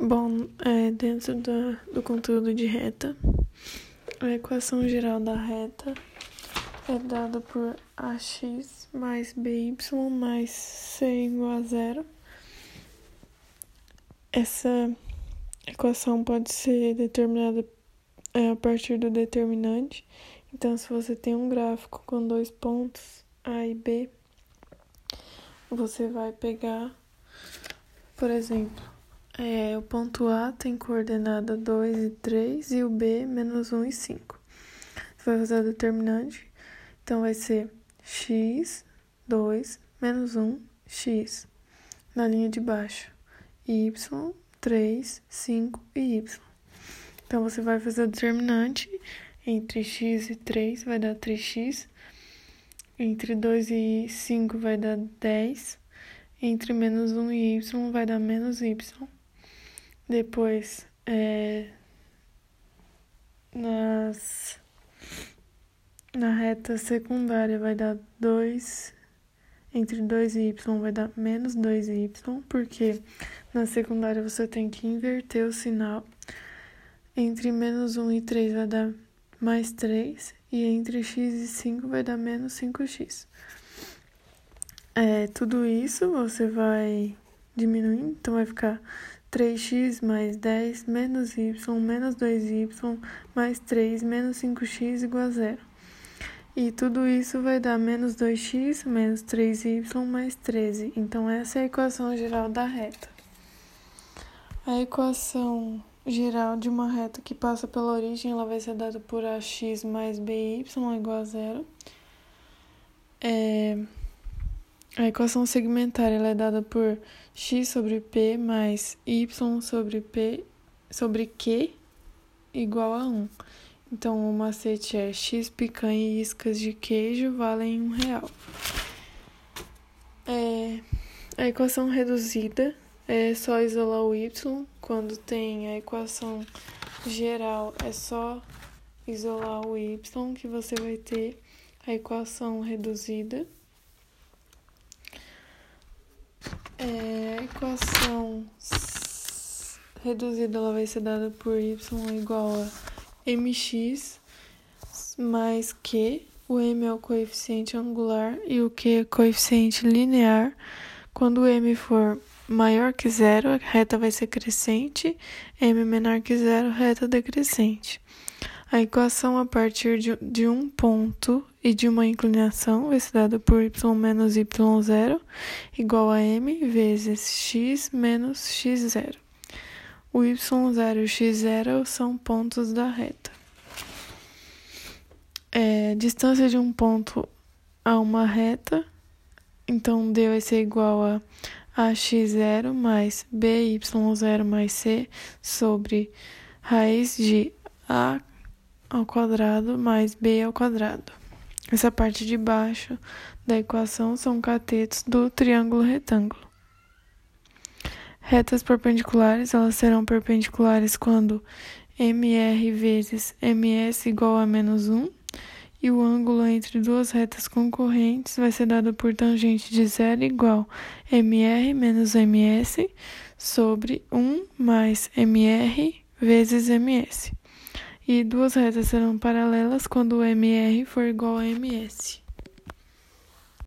Bom, é, dentro do, do conteúdo de reta, a equação geral da reta é dada por ax mais by mais c igual a zero. Essa equação pode ser determinada é, a partir do determinante. Então, se você tem um gráfico com dois pontos, A e B, você vai pegar, por exemplo, é, o ponto A tem coordenada 2 e 3 e o B menos 1 e 5. Você vai fazer o determinante, então vai ser x, 2, menos 1, x, na linha de baixo, y, 3, 5 e y. Então, você vai fazer o determinante entre x e 3 vai dar 3x, entre 2 e 5 vai dar 10, entre menos 1 e y vai dar menos y. Depois, é, nas, na reta secundária vai dar 2, entre 2 e y vai dar menos 2y, porque na secundária você tem que inverter o sinal. Entre menos 1 e 3 vai dar mais 3, e entre x e 5 vai dar menos 5x. É, tudo isso você vai diminuindo, então vai ficar 3x mais 10 menos y menos 2y mais 3 menos 5x igual a zero. E tudo isso vai dar menos 2x menos 3y mais 13. Então, essa é a equação geral da reta. A equação geral de uma reta que passa pela origem ela vai ser dada por ax mais by igual a zero. É... A equação segmentar ela é dada por x sobre p mais y sobre p sobre q igual a 1. Então, o macete é x picanha e iscas de queijo valem um real. É, a equação reduzida é só isolar o y. Quando tem a equação geral, é só isolar o y que você vai ter a equação reduzida. É, a equação reduzida ela vai ser dada por y igual a mx mais q. O m é o coeficiente angular e o q é o coeficiente linear. Quando o m for maior que zero, a reta vai ser crescente, m menor que zero, reta decrescente. A equação a partir de, de um ponto e de uma inclinação vai ser dada por y menos y0 igual a m vezes x menos x0. O y0 e o x0 são pontos da reta. É, distância de um ponto a uma reta, então d vai ser igual a ax0 mais by0 mais c sobre raiz de a ao quadrado mais b ao quadrado. Essa parte de baixo da equação são catetos do triângulo retângulo. Retas perpendiculares, elas serão perpendiculares quando MR vezes MS igual a menos 1, e o ângulo entre duas retas concorrentes vai ser dado por tangente de zero igual MR menos MS sobre 1 mais MR vezes MS e duas retas serão paralelas quando o MR for igual a MS.